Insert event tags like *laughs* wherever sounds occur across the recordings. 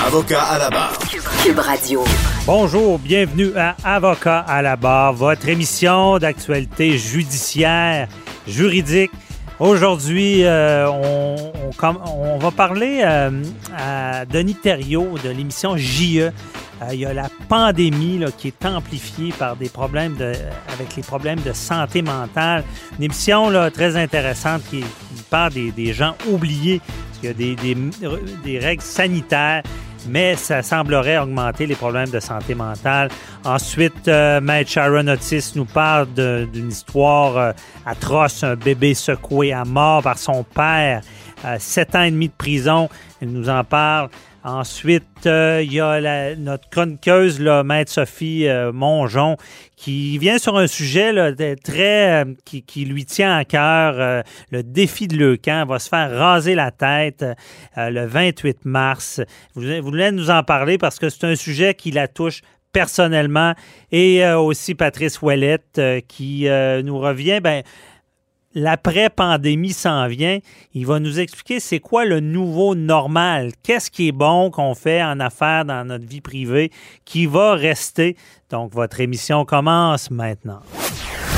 Avocat à la barre. Cube Radio. Bonjour, bienvenue à Avocat à la barre, votre émission d'actualité judiciaire, juridique. Aujourd'hui, euh, on, on, va parler euh, à Denis Thériault de l'émission JE. Euh, il y a la pandémie là, qui est amplifiée par des problèmes de, avec les problèmes de santé mentale. Une émission là, très intéressante qui, qui parle des, des, gens oubliés. Parce qu'il y a des, des, des règles sanitaires mais ça semblerait augmenter les problèmes de santé mentale. Ensuite, euh, Maître Sharon Otis nous parle d'une histoire euh, atroce, un bébé secoué à mort par son père, euh, sept ans et demi de prison. Elle nous en parle. Ensuite, euh, il y a notre chroniqueuse, Maître Sophie euh, Mongeon, qui vient sur un sujet très euh, qui, lui tient à cœur, le défi de Leucan. va se faire raser la tête le 28 mars. Vous, vous voulez nous en parler parce que c'est un sujet qui la touche personnellement et aussi Patrice Ouellette qui nous revient. Ben, l'après-pandémie s'en vient. Il va nous expliquer c'est quoi le nouveau normal. Qu'est-ce qui est bon qu'on fait en affaires dans notre vie privée qui va rester? Donc, votre émission commence maintenant.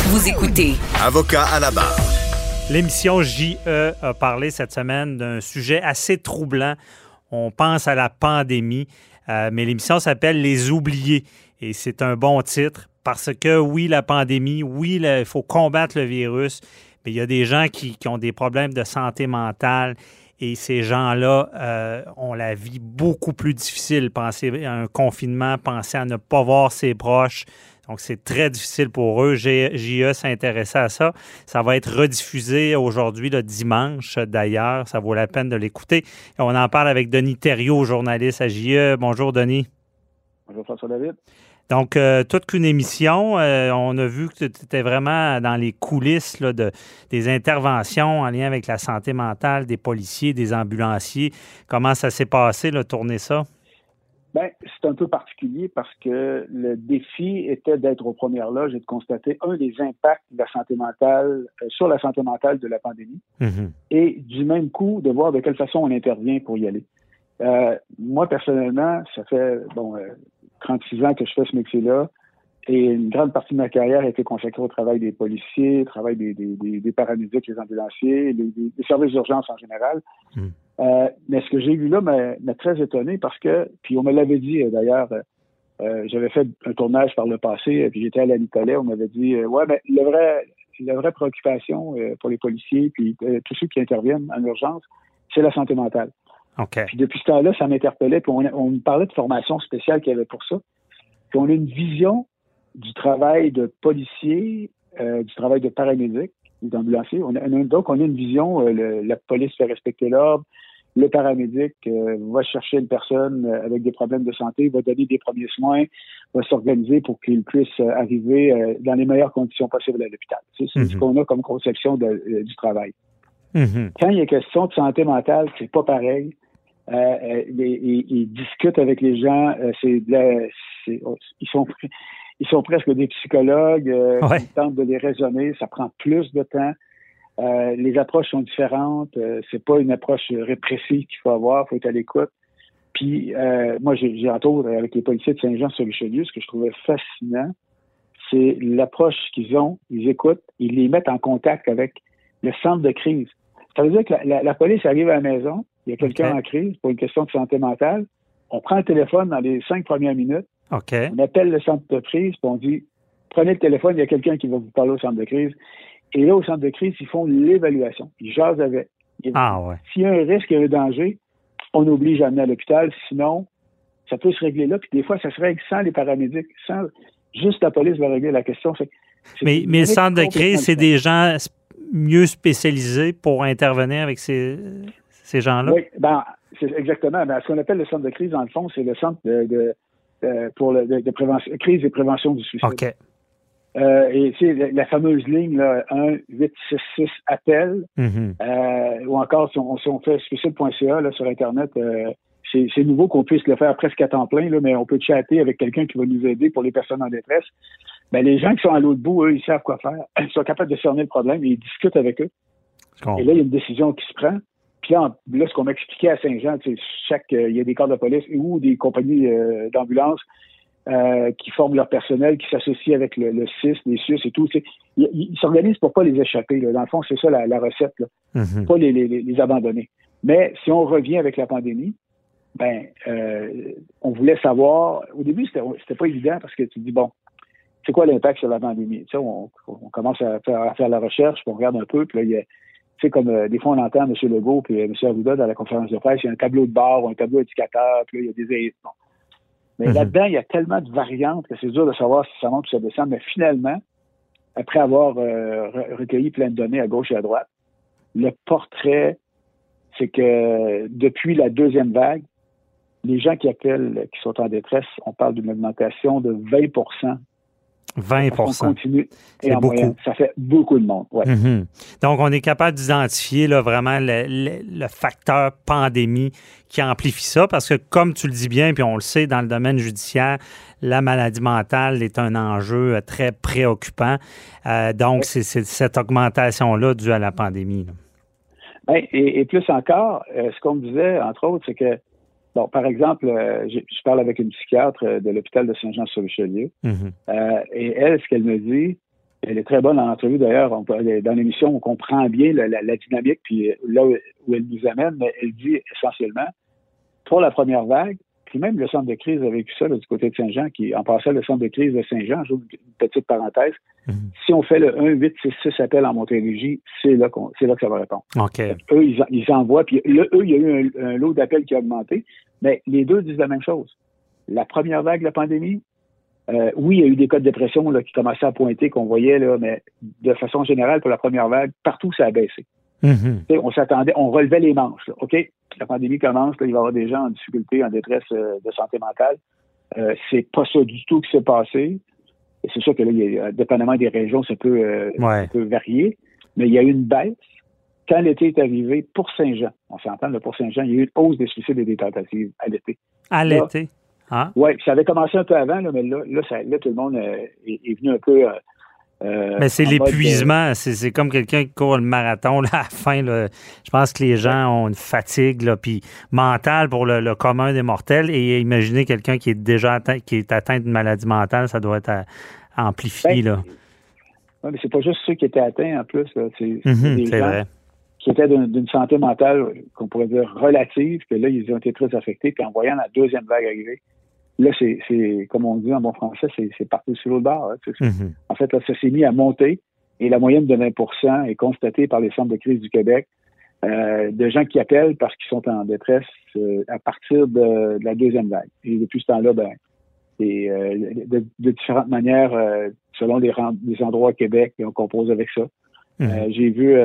Vous écoutez. Avocat à la barre. L'émission JE a parlé cette semaine d'un sujet assez troublant. On pense à la pandémie, euh, mais l'émission s'appelle Les oubliés. Et c'est un bon titre parce que oui, la pandémie, oui, il faut combattre le virus, mais il y a des gens qui, ont des problèmes de santé mentale et ces gens-là euh, ont la vie beaucoup plus difficile. Penser à un confinement, penser à ne pas voir ses proches. Donc, c'est très difficile pour eux. JE s'intéressait à ça. Ça va être rediffusé aujourd'hui, le dimanche, d'ailleurs. Ça vaut la peine de l'écouter. On en parle avec Denis Thériault, journaliste à JE. Bonjour, Denis. Bonjour, François David. Donc, euh, toute qu'une émission. Euh, on a vu que tu étais vraiment dans les coulisses de, des interventions en lien avec la santé mentale des policiers, des ambulanciers. Comment ça s'est passé, là, tourner ça? Bien, c'est un peu particulier parce que le défi était d'être aux premières loges et de constater un des impacts de la santé mentale euh, sur la santé mentale de la pandémie mm-hmm. et du même coup de voir de quelle façon on intervient pour y aller. moi, personnellement, ça fait bon 36 ans que je fais ce métier-là. Et une grande partie de ma carrière a été consacrée au travail des policiers, au travail des, des, des, paramédics, les ambulanciers, les, services d'urgence en général. Hmm. Euh, mais ce que j'ai vu là m'a très étonné parce que, puis on me l'avait dit euh, d'ailleurs, euh, j'avais fait un tournage par le passé, puis j'étais à la Nicolet, on m'avait dit, ouais, mais le vrai, la vraie préoccupation pour les policiers, puis tous ceux qui interviennent en urgence, c'est la santé mentale. Puis depuis ce temps-là, ça m'interpellait. Puis on, me parlait de formation spéciale qu'il y avait pour ça. Puis on a une vision du travail de policier, euh, du travail de paramédic, d'ambulancier. On donc, on a une vision, euh, la police fait respecter l'ordre, le paramédic euh, va chercher une personne avec des problèmes de santé, va donner des premiers soins, va s'organiser pour qu'il puisse arriver dans les meilleures conditions possibles à l'hôpital. C'est ce mhm. qu'on a comme conception du travail. Mhm. Quand il y a question de santé mentale, c'est pas pareil. Euh, euh ils, discutent avec les gens. Euh, c'est, ils sont *laughs* ils sont presque des psychologues. Euh, ils tentent de les raisonner. Ça prend plus de temps. les approches sont différentes. c'est pas une approche répressive qu'il faut avoir. Il faut être à l'écoute. Puis moi, j'ai, j'ai entouré avec les policiers de Saint-Jean-sur-Richelieu, ce que je trouvais fascinant, c'est l'approche qu'ils ont. Ils écoutent, ils les mettent en contact avec le centre de crise. Ça veut dire que la, la police arrive à la maison, il y a quelqu'un en crise pour une question de santé mentale. On prend le téléphone dans les cinq premières minutes. On appelle le centre de crise, puis on dit prenez le téléphone, il y a quelqu'un qui va vous parler au centre de crise. Et là, au centre de crise, ils font l'évaluation. Ils jasent avec. Ah ouais. S'il y a un risque, il y a un danger, on oblige à amener à l'hôpital. Sinon, ça peut se régler là. Puis des fois, ça se règle sans les paramédics, sans juste la police va régler la question. mais, mais le centre de crise, c'est des gens mieux spécialisés pour intervenir avec ces, ces gens-là? Oui, ben, c'est exactement. Ben, ce qu'on appelle le centre de crise, dans le fond, c'est le centre de, pour le, de, prévention, crise et prévention du suicide. OK. Euh, et c'est la, la, fameuse ligne là, 1 866 appel mm-hmm. euh, ou encore si on, si on fait suicide.ca là, sur internet euh, c'est nouveau qu'on puisse le faire presque à temps plein, là, mais on peut chatter avec quelqu'un qui va nous aider pour les personnes en détresse. Ben, les gens qui sont à l'autre bout, eux, ils savent quoi faire. *laughs* Ils sont capables de cerner le problème et ils discutent avec eux. Et là, il y a une décision qui se prend. Puis là, ce qu'on m'expliquait à Saint-Jean, chaque, euh, il y a des corps de police ou des compagnies euh, d'ambulance euh, qui forment leur personnel, qui s'associent avec le, le CIS, les SUS et tout. Ils s'organisent pour pas les échapper. Dans le fond, c'est ça la, recette, là. Mm-hmm. pas les, les, abandonner. Mais si on revient avec la pandémie, ben, euh, on voulait savoir. Au début, c'était pas évident parce que tu dis bon, c'est quoi l'impact sur la pandémie? Tu sais, on, commence à faire, la recherche, puis on regarde un peu, puis là, il y a, tu sais, comme euh, des fois on entend M. Legault puis euh, M. Arruda dans la conférence de presse, il y a un tableau de bord ou un tableau indicateur, puis là, il y a des bon. Mais mm-hmm. là-dedans, il y a tellement de variantes que c'est dur de savoir si ça monte ou ça descend. Mais finalement, après avoir recueilli plein de données à gauche et à droite, le portrait, c'est que depuis la deuxième vague, les gens qui appellent, qui sont en détresse, on parle d'une augmentation de 20 20 continue et en beaucoup. ça fait beaucoup de monde. Ouais. Mm-hmm. Donc, on est capable d'identifier là, vraiment le, facteur pandémie qui amplifie ça parce que, comme tu le dis bien, puis on le sait, dans le domaine judiciaire, la maladie mentale est un enjeu euh, très préoccupant. Euh, donc, c'est cette augmentation-là due à la pandémie. Ben, et, plus encore, euh, ce qu'on me disait, entre autres, c'est que Bon, par exemple, euh, je, parle avec une psychiatre euh, de l'hôpital de Saint-Jean-sur-Richelieu. Mhm. euh, et elle, ce qu'elle me dit, elle est très bonne en entrevue d'ailleurs. Dans l'émission, on comprend bien la, dynamique, puis là où, elle nous amène, mais elle dit essentiellement, pour la première vague, même le centre de crise a vécu ça du côté de Saint-Jean, qui en passant le centre de crise de Saint-Jean, j'ouvre une petite parenthèse. Mhm. Si on fait le 1 8 6 6 appel en Montérégie, c'est là, c'est là que ça va répondre. Eux, ils, ils, envoient, puis eux, il y a eu un, lot d'appels qui a augmenté, mais les deux disent la même chose. La première vague de la pandémie, euh, oui, il y a eu des cas de dépression là, qui commençaient à pointer, qu'on voyait, là, mais de façon générale, pour la première vague, partout, ça a baissé. Mhm. On s'attendait, on relevait les manches. OK, la pandémie commence, il va y avoir des gens en difficulté, en détresse euh, de santé mentale. Euh, c'est pas ça du tout qui s'est passé. C'est sûr que là, il y a, dépendamment des régions, ça peut, euh, varier. Mais il y a eu une baisse. Quand l'été est arrivé, pour Saint-Jean, on s'entend, pour Saint-Jean, il y a eu une hausse des suicides et des tentatives à l'été. À l'été? Ah. Oui, ça avait commencé un peu avant, mais là, là, tout le monde est, venu un peu euh, mais c'est l'épuisement. C'est comme quelqu'un qui court le marathon *laughs* là, à la fin. Je pense que les gens ont une fatigue là, puis mentale pour le, commun des mortels. Et imaginez quelqu'un qui est déjà atteint, qui est atteint d'une maladie mentale, ça doit être amplifié. Ben, là. mais c'est pas juste ceux qui étaient atteints en plus. C'est mhm, des gens qui étaient d'une santé mentale qu'on pourrait dire relative, que là, ils ont été très affectés. Puis en voyant la deuxième vague arriver, Là, c'est, comme on dit en bon français, c'est parti sur l'autre bord. Hein, mm-hmm. En fait, là, ça s'est mis à monter et la moyenne de 20% est constatée par les centres de crise du Québec euh, de gens qui appellent parce qu'ils sont en détresse euh, à partir de, la deuxième vague. Et depuis ce temps-là, ben, et, euh, de, différentes manières, selon les, les, endroits au Québec, et on compose avec ça. Mm-hmm. J'ai vu,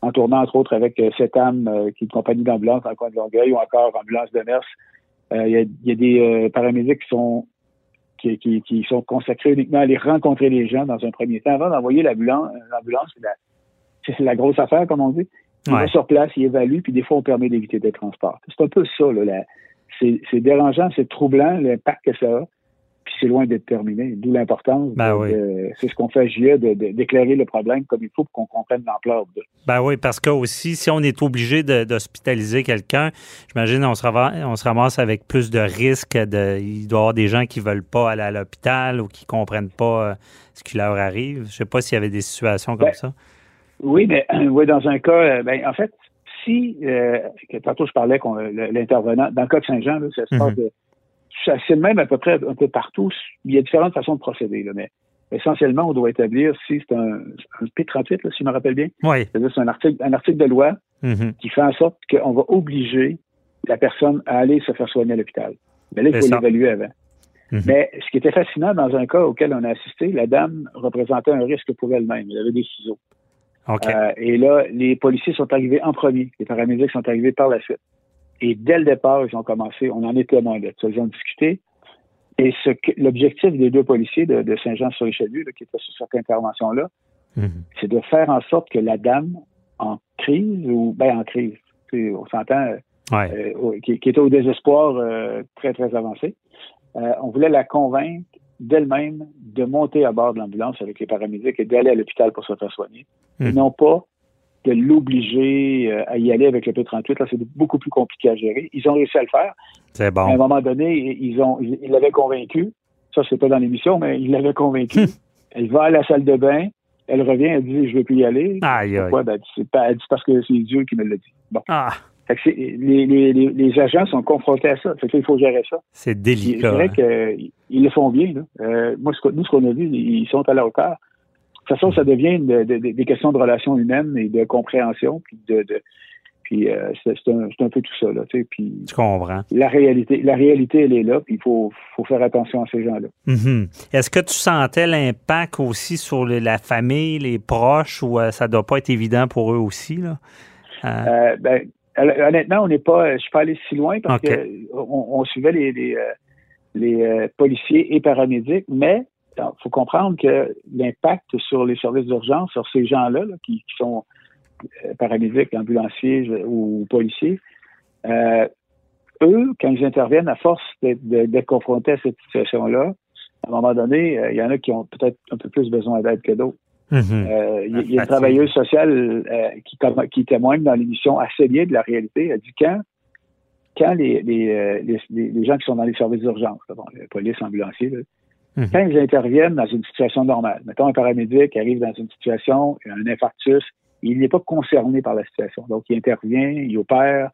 en tournant entre autres avec cette âme qui est une compagnie d'ambulance en coin de Longueuil, ou encore Ambulance de Mers, euh, il y, a, des euh, paramédics qui sont qui, sont consacrés uniquement à aller rencontrer les gens dans un premier temps. Avant d'envoyer l'ambulance, l'ambulance c'est la, grosse affaire, comme on dit. Il va sur place, il évalue, puis des fois, on permet d'éviter des transports. C'est un peu ça, là. c'est dérangeant, c'est troublant, l'impact que ça a c'est loin d'être terminé. D'où l'importance. Ben c'est ce qu'on fait à JE, d'éclairer le problème comme il faut pour qu'on comprenne l'ampleur de. Ben oui, parce que aussi, si on est obligé d'hospitaliser quelqu'un, j'imagine on se, ramasse, on se ramasse avec plus de risques. De, il doit y avoir des gens qui ne veulent pas aller à l'hôpital ou qui ne comprennent pas euh, ce qui leur arrive. Je ne sais pas s'il y avait des situations comme ben, ça. Oui, mais oui, dans un cas, euh, ben, en fait, si, euh, tantôt je parlais qu'on l'intervenant, dans le cas de Saint-Jean, ça se passe mhm. C'est le même à peu près un peu partout. Il y a différentes façons de procéder, mais essentiellement, on doit établir si c'est un, un P38, si je me rappelle bien. Oui. C'est-à-dire c'est un article, un article de loi mhm. qui fait en sorte qu'on va obliger la personne à aller se faire soigner à l'hôpital. Mais là, il faut l'évaluer avant. Mhm. Mais ce qui était fascinant dans un cas auquel on a assisté, la dame représentait un risque pour elle-même. Elle avait des ciseaux. Euh, et là, les policiers sont arrivés en premier. Les paramédics sont arrivés par la suite. Et dès le départ, ils ont commencé, on en est témoin de ça. Ils ont discuté. Et ce l'objectif des deux policiers de, Saint-Jean-sur-Richelieu, qui étaient sur cette intervention-là, mhm. c'est de faire en sorte que la dame en crise, ou bien en crise, on s'entend, euh, qui, était au désespoir euh, très, très avancé, on voulait la convaincre d'elle-même de monter à bord de l'ambulance avec les paramédics et d'aller à l'hôpital pour se faire soigner. Et hmm. non pas de l'obliger euh, à y aller avec le P38. Là, c'est beaucoup plus compliqué à gérer. Ils ont réussi à le faire. C'est bon. À un moment donné, ils ont, ils l'avaient convaincu. Ça, c'est pas dans l'émission, mais ils l'avaient convaincu. Hmm. elle va à la salle de bain. Elle revient, elle dit, je veux plus y aller. Aïe, Pourquoi? Ben, c'est pas, elle dit parce que c'est Dieu qui me l'a dit. Bon. Ah. les, les, les, agents sont confrontés à ça. Fait il faut gérer ça. C'est délicat. C'est vrai qu'ils le font bien. Là. Euh, moi, nous, ce qu'on a vu, ils sont à la hauteur. De toute façon, ça devient des questions de relations humaines et de compréhension, puis de, puis euh, c'est un, peu tout ça là, tu sais. Puis tu comprends. La réalité, la réalité, elle est là, puis il faut, faut faire attention à ces gens-là. Mm-hmm. Est-ce que tu sentais l'impact aussi sur la famille, les proches, ou euh, ça doit pas être évident pour eux aussi là? Euh... ben, honnêtement, on n'est pas, je suis pas allé si loin parce qu'on on, suivait les, les, les policiers et paramédics, mais il faut comprendre que l'impact sur les services d'urgence, sur ces gens-là qui, sont euh, paramédics, ambulanciers ou policiers, euh, eux, quand ils interviennent, à force d'être confrontés à cette situation-là, à un moment donné, euh, il y en a qui ont peut-être un peu plus besoin d'aide que d'autres. Mm-hmm. il y, a une travailleuse sociale qui, qui témoigne dans l'émission assez bien de la réalité. Elle dit quand quand les, les, les, gens qui sont dans les services d'urgence, bon, la police, ambulanciers, Mhm. Quand ils interviennent dans une situation normale, mettons un paramédic arrive dans une situation, un infarctus, il n'est pas concerné par la situation. Donc, il intervient, il opère,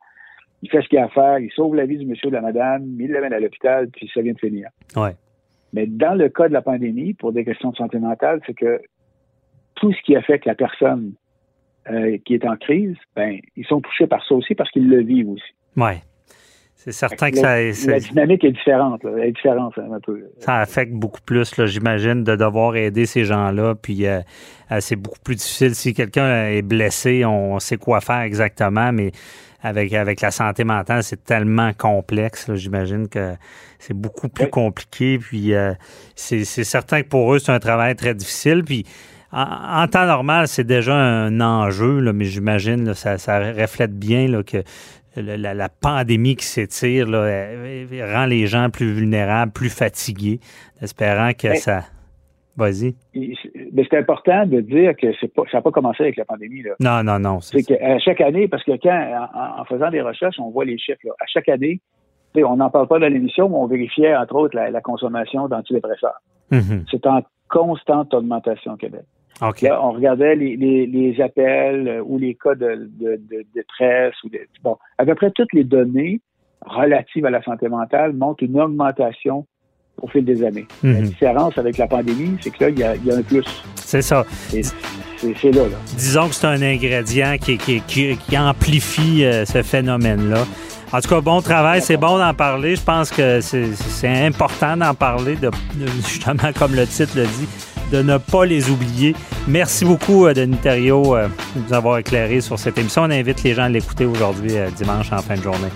il fait ce qu'il a à faire, il sauve la vie du monsieur ou de la madame, il l'amène à l'hôpital, puis ça vient de finir. Ouais. Mais dans le cas de la pandémie, pour des questions de santé mentale, c'est que tout ce qui affecte la personne euh, qui est en crise, ben, ils sont touchés par ça aussi parce qu'ils le vivent aussi. Ouais. C'est certain que ça. La dynamique est différente, est différente un peu. Ça affecte beaucoup plus, j'imagine, de devoir aider ces gens-là. Puis euh, euh, c'est beaucoup plus difficile. Si quelqu'un est blessé, on sait quoi faire exactement, mais avec, avec la santé mentale, c'est tellement complexe. J'imagine que c'est beaucoup plus compliqué. Puis euh, c'est certain que pour eux, c'est un travail très difficile. Puis en, temps normal, c'est déjà un enjeu, là, mais j'imagine ça, ça reflète bien là, que la, pandémie qui s'étire rend les gens plus vulnérables, plus fatigués, espérant que ça. Vas-y. Mais c'est important de dire que pas, ça n'a pas commencé avec la pandémie. Non, non, non. C'est qu'à chaque année, parce que quand, en, faisant des recherches, on voit les chiffres. à chaque année, on n'en parle pas dans l'émission, mais on vérifiait, entre autres, la, consommation d'antidépresseurs. Mm-hmm. C'est en constante augmentation au Québec. Là, on regardait les, appels euh, ou les cas de, détresse. Ou bon, à peu près toutes les données relatives à la santé mentale montrent une augmentation au fil des années. La mhm. différence avec la pandémie, c'est que là, il y a, un plus. C'est ça. C'est là, Disons que c'est un ingrédient qui, qui, amplifie euh, ce phénomène-là. En tout cas, bon travail, c'est bon d'en parler. Je pense que c'est important d'en parler, de, justement, comme le titre le dit, de ne pas les oublier. Merci beaucoup, euh, Denis Thériault, euh, de nous avoir éclairé sur cette émission. On invite les gens à l'écouter aujourd'hui, euh, dimanche, en fin de journée.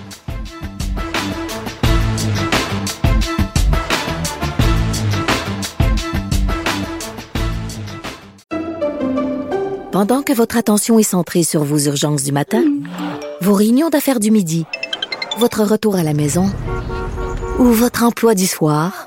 Pendant que votre attention est centrée sur vos urgences du matin, vos réunions d'affaires du midi, votre retour à la maison ou votre emploi du soir,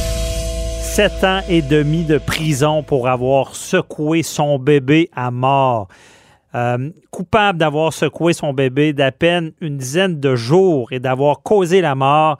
Sept ans et demi de prison pour avoir secoué son bébé à mort. Euh, coupable d'avoir secoué son bébé d'à peine une dizaine de jours et d'avoir causé la mort,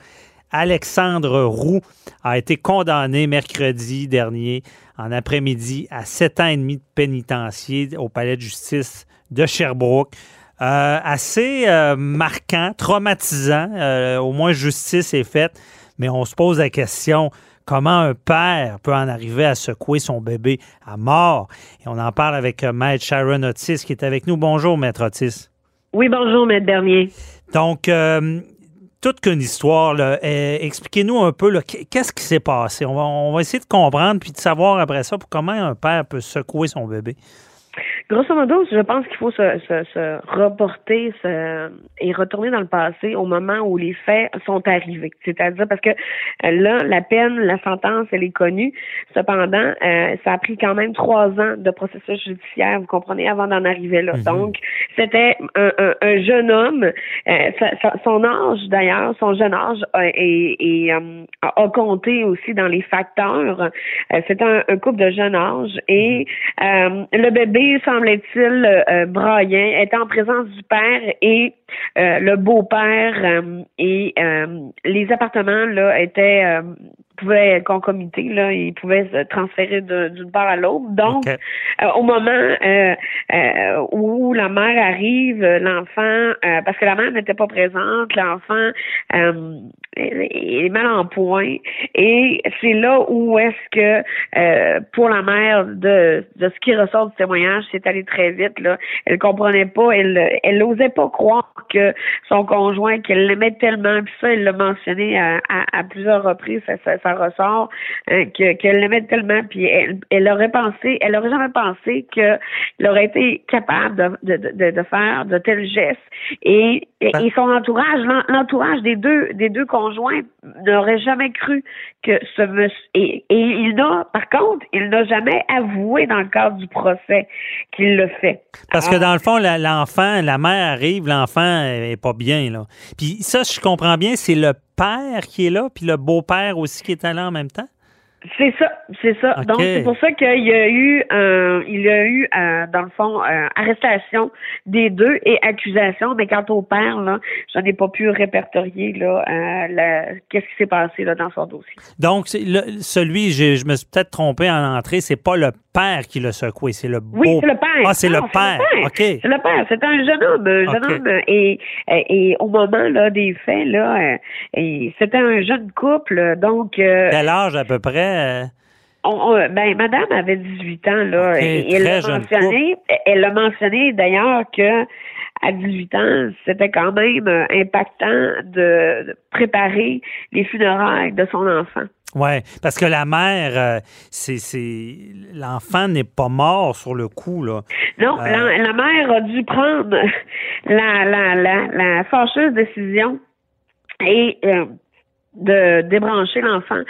Alexandre Roux a été condamné mercredi dernier en après-midi à sept ans et demi de pénitencier au palais de justice de Sherbrooke. Euh, assez euh, marquant, traumatisant. au moins, justice est faite. Mais on se pose la question, comment un père peut en arriver à secouer son bébé à mort. Et on en parle avec euh, Maître Sharon Otis qui est avec nous. Bonjour, Maître Otis. Oui, bonjour, Maître Bernier. Donc, euh, toute qu'une histoire. Euh, expliquez-nous un peu qu'est-ce qui s'est passé? On va, on va, essayer de comprendre puis de savoir après ça comment un père peut secouer son bébé. Grosso modo, je pense qu'il faut se, se, se reporter et retourner dans le passé au moment où les faits sont arrivés. C'est-à-dire parce que euh, là, la peine, la sentence, elle est connue. Cependant, euh, ça a pris quand même trois ans de processus judiciaire, vous comprenez, avant d'en arriver là. Mhm. Donc, c'était un, un, jeune homme. Euh, son âge, d'ailleurs, son jeune âge et, a compté aussi dans les facteurs. c'était un, un, couple de jeune âge et mhm. le bébé semble-t-il, euh, euh, était en présence du père et euh, le beau-père euh, et les appartements là étaient pouvaient concomiter, là, ils pouvaient se transférer d'une part à l'autre. Donc, au moment où la mère arrive, l'enfant, parce que la mère n'était pas présente, l'enfant est mal en point. Et c'est là où est-ce que, pour la mère, de, de ce qui ressort du témoignage, c'est allé très vite. Là. Elle comprenait pas, elle elle n'osait pas croire que son conjoint, qu'elle l'aimait tellement, puis ça, elle l'a mentionné à, à, plusieurs reprises, ça, ça, ressort, hein, que, qu'elle l'aimait tellement, puis elle, elle aurait pensé, elle aurait jamais pensé qu'il aurait été capable de, de, de, de faire de tels gestes. Et, et ben son entourage, l'entourage des deux, des deux conjoints n'aurait jamais cru que ce monsieur, et, et il n'a, par contre, il n'a jamais avoué dans le cadre du procès qu'il le fait. Parce que dans le fond, l'enfant, la mère arrive, l'enfant est pas bien, là. Puis ça, je comprends bien, c'est le père qui est là, puis le beau-père aussi qui est là en même temps? C'est ça, c'est ça. Donc c'est pour ça qu'il y a eu, euh, il y a eu euh, dans le fond euh, arrestation des deux et accusation. Mais quant au père là, j'en ai pas pu répertorier là, euh, qu'est-ce qui s'est passé là dans son dossier. Donc celui, je, me suis peut-être trompé en entrée, c'est pas le père qui l'a secoué, c'est le beau. Oui, c'est le père. Ah, c'est le, père. Ok. C'est le père. C'est un jeune homme, un jeune homme. Et, et, au moment là des faits là, c'était un jeune couple. Donc. Quel âge à peu près? Euh, ben, madame avait 18 ans, là. et elle l'a mentionné, elle a mentionné d'ailleurs que à 18 ans, c'était quand même euh, impactant de préparer les funérailles de son enfant. Oui, parce que la mère, euh, c'est, l'enfant n'est pas mort sur le coup là. Non, la, mère a dû prendre *laughs* la la la, la fâcheuse décision et de débrancher l'enfant.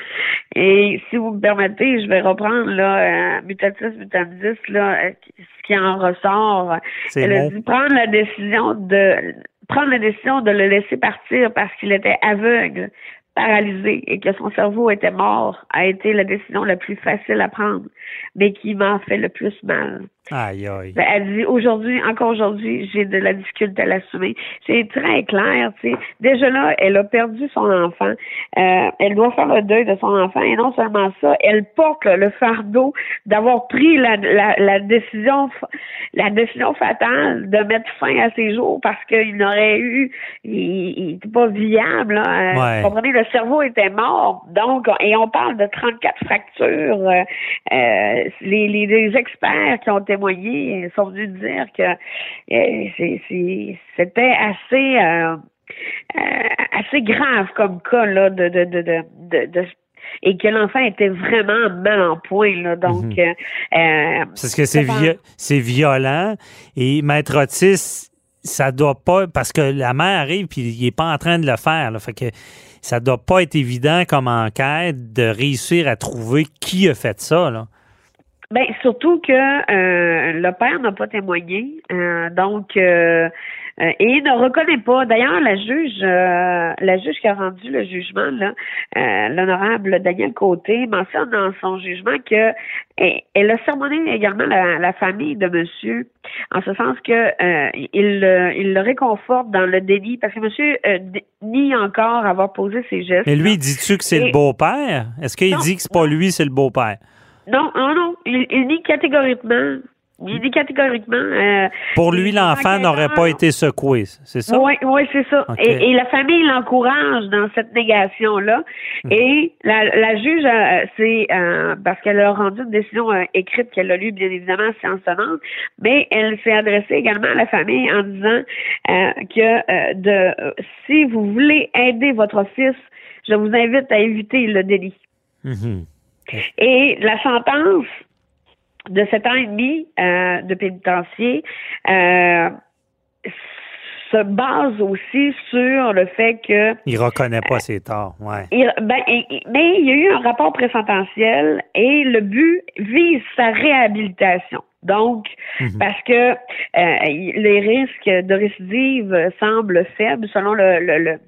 Et si vous me permettez, je vais reprendre là euh, mutatis mutandis là euh, ce qui en ressort. Elle a dû prendre la décision de prendre la décision de le laisser partir parce qu'il était aveugle, paralysé et que son cerveau était mort a été la décision la plus facile à prendre, mais qui m'a fait le plus mal. Aïe, aïe. Ben, elle dit aujourd'hui, encore aujourd'hui, j'ai de la difficulté à l'assumer. C'est très clair, tu sais. Déjà là, elle a perdu son enfant. Euh, elle doit faire le deuil de son enfant. Et non seulement ça, elle porte le fardeau d'avoir pris la, la, la, décision la décision fatale de mettre fin à ses jours parce qu'il n'aurait eu il n'était pas viable. Hein. Vous comprenez, le cerveau était mort. Donc, et on parle de 34 fractures. Euh, euh, les, les, les experts qui ont témoigné sont venus dire que euh, c'était assez euh, euh, assez grave comme cas là de de de, de, et que l'enfant était vraiment mal en point. Là, donc, mhm. parce que c'est c'est violent et Maître Otis, ça doit pas parce que la mère arrive puis il est pas en train de le faire. Là, fait que ça doit pas être évident comme enquête de réussir à trouver qui a fait ça. Là. Ben surtout que euh, le père n'a pas témoigné, euh, donc euh, Euh, et ne reconnaît pas. D'ailleurs, la juge, euh, la juge qui a rendu le jugement, là, euh, l'honorable Daniel Côté, mentionne dans son jugement que elle a sermonné également la, famille de monsieur, en ce sens que il, il, le réconforte dans le délit, parce que monsieur nie encore avoir posé ses gestes. Et lui, dis-tu que c'est le beau-père? Est-ce qu'il dit que c'est pas lui, c'est le beau-père? Non, non, non. Il, il nie catégoriquement il dit catégoriquement. Euh, Pour lui, l'enfant n'aurait pas été secoué, c'est ça? Oui, oui, c'est ça. Et, la famille l'encourage dans cette négation-là. Hmm. Et la, juge, euh, c'est euh, parce qu'elle a rendu une décision écrite qu'elle a lue, bien évidemment, séance tenante, mais elle s'est adressée également à la famille en disant que de si vous voulez aider votre fils, je vous invite à éviter le délit. Mhm. Et la sentence de sept ans et demi euh, de pénitencier euh, se base aussi sur le fait que il reconnaît pas ses torts, ouais. ben, mais il y a eu un rapport présententiel et le but vise sa réhabilitation. Donc, mhm. parce que euh, les risques de récidive semblent faibles selon le, le, le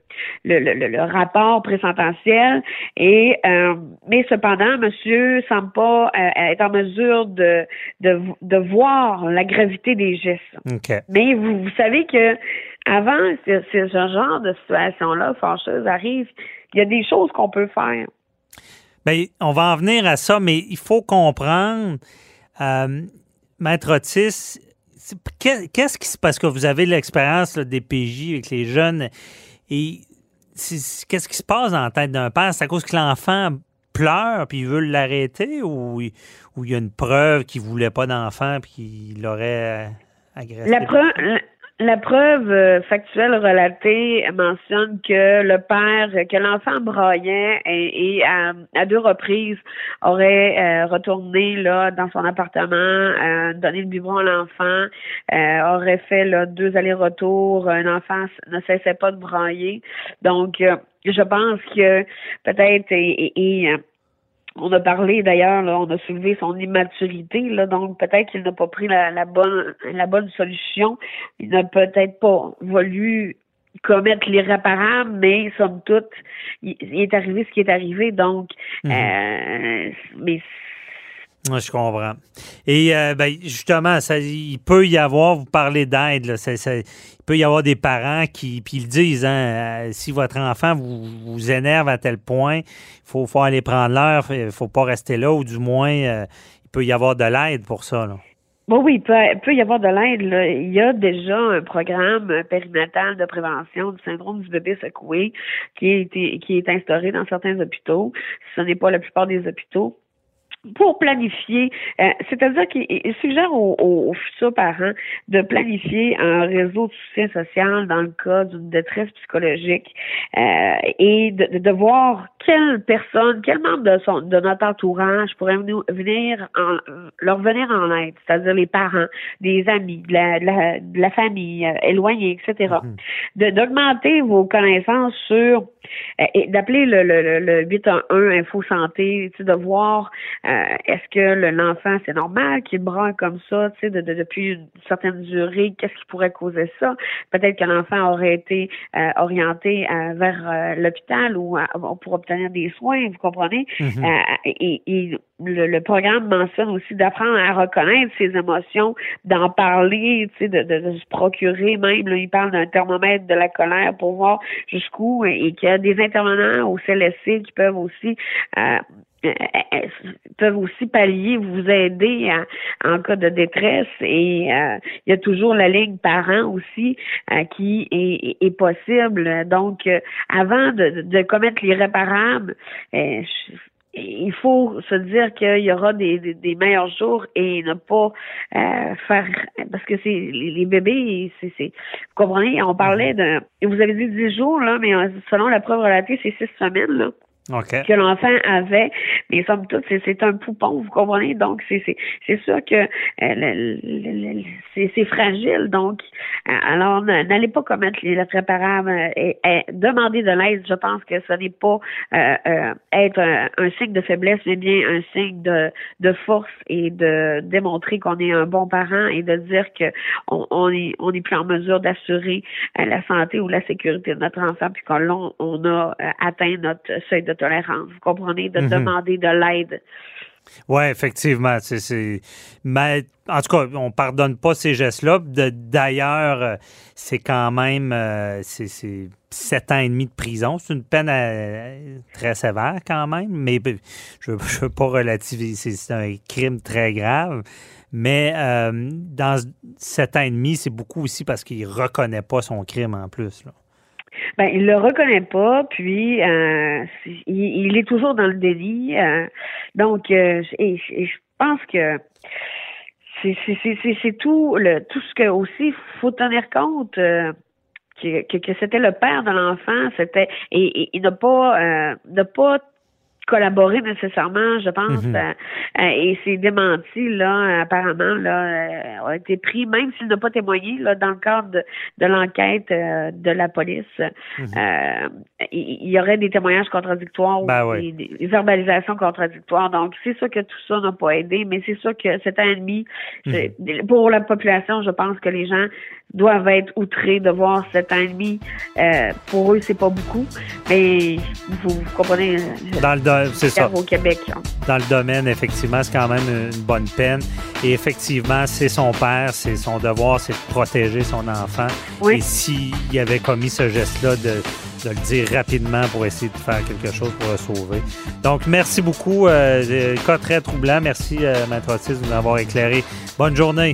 le, le, rapport présententiel et euh, mais cependant monsieur semble pas euh, être en mesure de, de, de voir la gravité des gestes. Mais vous, vous savez que avant ce, ce genre de situation là fâcheuse arrive, il y a des choses qu'on peut faire. Bien, on va en venir à ça, mais il faut comprendre Maître Otis, qu'est-ce qui se passe? que vous avez l'expérience des PJ avec les jeunes et qu'est-ce qui se passe dans la tête d'un père? C'est à cause que l'enfant pleure puis il veut l'arrêter ou, il y a une preuve qu'il voulait pas d'enfant puis qu'il l'aurait agressé? La preuve, la preuve euh, factuelle relatée mentionne que le père, que l'enfant braillait et, à, deux reprises aurait euh, retourné là dans son appartement, euh, donné le biberon à l'enfant, euh, aurait fait là, deux allers-retours. Un enfant ne cessait pas de brailler. Donc, je pense que peut-être et on a parlé d'ailleurs, on a soulevé son immaturité, là, donc peut-être qu'il n'a pas pris la, bonne la bonne solution. Il n'a peut-être pas voulu commettre l'irréparable, mais somme toute, il, est arrivé ce qui est arrivé. Donc, mhm. euh, mais moi, je comprends. Et euh, ben, justement, ça, il peut y avoir, vous parlez d'aide, il peut y avoir des parents qui puis ils disent, hein, euh, si votre enfant vous, vous énerve à tel point, il faut, faut aller prendre l'heure, il faut pas rester là, ou du moins, euh, il peut y avoir de l'aide pour ça. Là. Bon, oui, il peut, y avoir de l'aide. Il y a déjà un programme périnatal de prévention du syndrome du bébé secoué qui, est, qui est instauré dans certains hôpitaux. Ce n'est pas la plupart des hôpitaux pour planifier, euh, c'est-à-dire qu'il suggère aux, futurs parents de planifier un réseau de soutien social dans le cas d'une détresse psychologique euh, et de, de, voir quelle personne, quel membre de, son, de notre entourage pourrait venir en, leur venir en aide, c'est-à-dire les parents, des amis, de la, de la, famille euh, éloignée, etc. Mm-hmm. D'augmenter vos connaissances sur et d'appeler le, le, le, 811 Info Santé, de voir euh, est-ce que l'enfant, c'est normal qu'il braille comme ça, tu sais, de, depuis une certaine durée, qu'est-ce qui pourrait causer ça? Peut-être que l'enfant aurait été euh, orienté euh, vers l'hôpital ou pour obtenir des soins, vous comprenez? Mm-hmm. et, le, programme mentionne aussi d'apprendre à reconnaître ses émotions, d'en parler, tu sais, de, de, se procurer même, là, il parle d'un thermomètre de la colère pour voir jusqu'où et qu'il y a des intervenants au CLSC qui peuvent aussi euh, euh, peuvent aussi pallier, vous aider en, cas de détresse. Et euh, il y a toujours la ligne parents aussi qui est, possible. Donc, avant de, commettre l'irréparable, il faut se dire qu'il y aura des, meilleurs jours et ne pas faire parce que c'est les, bébés c'est c'est vous comprenez? On parlait de vous avez dit dix jours là mais selon la preuve relatée c'est six semaines là que l'enfant avait. Mais somme toute, c'est un poupon, vous comprenez? Donc, c'est sûr que euh, c'est fragile. Donc, euh, alors, n'allez pas commettre l'irréparable et, et, demander de l'aide. Je pense que ce n'est pas euh, être un, signe de faiblesse, mais bien un signe de, force et de démontrer qu'on est un bon parent et de dire que on, est, on plus en mesure d'assurer la santé ou la sécurité de notre enfant, puis qu'on on a atteint notre seuil de tolérance, vous comprenez, de mhm. demander de l'aide. Oui, effectivement. C'est, Mais en tout cas, on ne pardonne pas ces gestes-là. D'ailleurs, euh, c'est quand même euh, c'est, sept ans et demi de prison. C'est une peine euh, très sévère quand même, mais je ne *laughs* veux pas relativiser. C'est un crime très grave. Mais dans sept ans et demi, c'est beaucoup aussi parce qu'il ne reconnaît pas son crime en plus. Là. Ben, il le reconnaît pas, puis euh, il, est toujours dans le délit. Euh, donc, euh, et, je pense que c'est tout le tout ce que aussi faut tenir compte. que, que, c'était le père de l'enfant, c'était et, et, ne pas ne pas collaborer nécessairement, je pense. Mhm. Euh, euh, et ces démentis, là, apparemment, là, euh, ont été pris, même s'il n'a pas témoigné, là, dans le cadre de, de l'enquête de la police. Mhm. il y, aurait des témoignages contradictoires ben ou des, verbalisations contradictoires. Donc, c'est sûr que tout ça n'a pas aidé, mais c'est sûr que cet ennemi, mhm. pour la population, je pense que les gens doivent être outrés de voir cet ennemi. pour eux, c'est pas beaucoup, mais vous, comprenez. Dans le c'est ça. Au Québec. Dans le domaine, effectivement, c'est quand même une bonne peine. Et effectivement, c'est son père, c'est son devoir, c'est de protéger son enfant. Et s'il avait commis ce geste-là, de, le dire rapidement pour essayer de faire quelque chose pour le sauver. Donc, merci beaucoup. Euh, cas très troublant. Merci, euh, Maître Otis, de nous avoir éclairé. Bonne journée.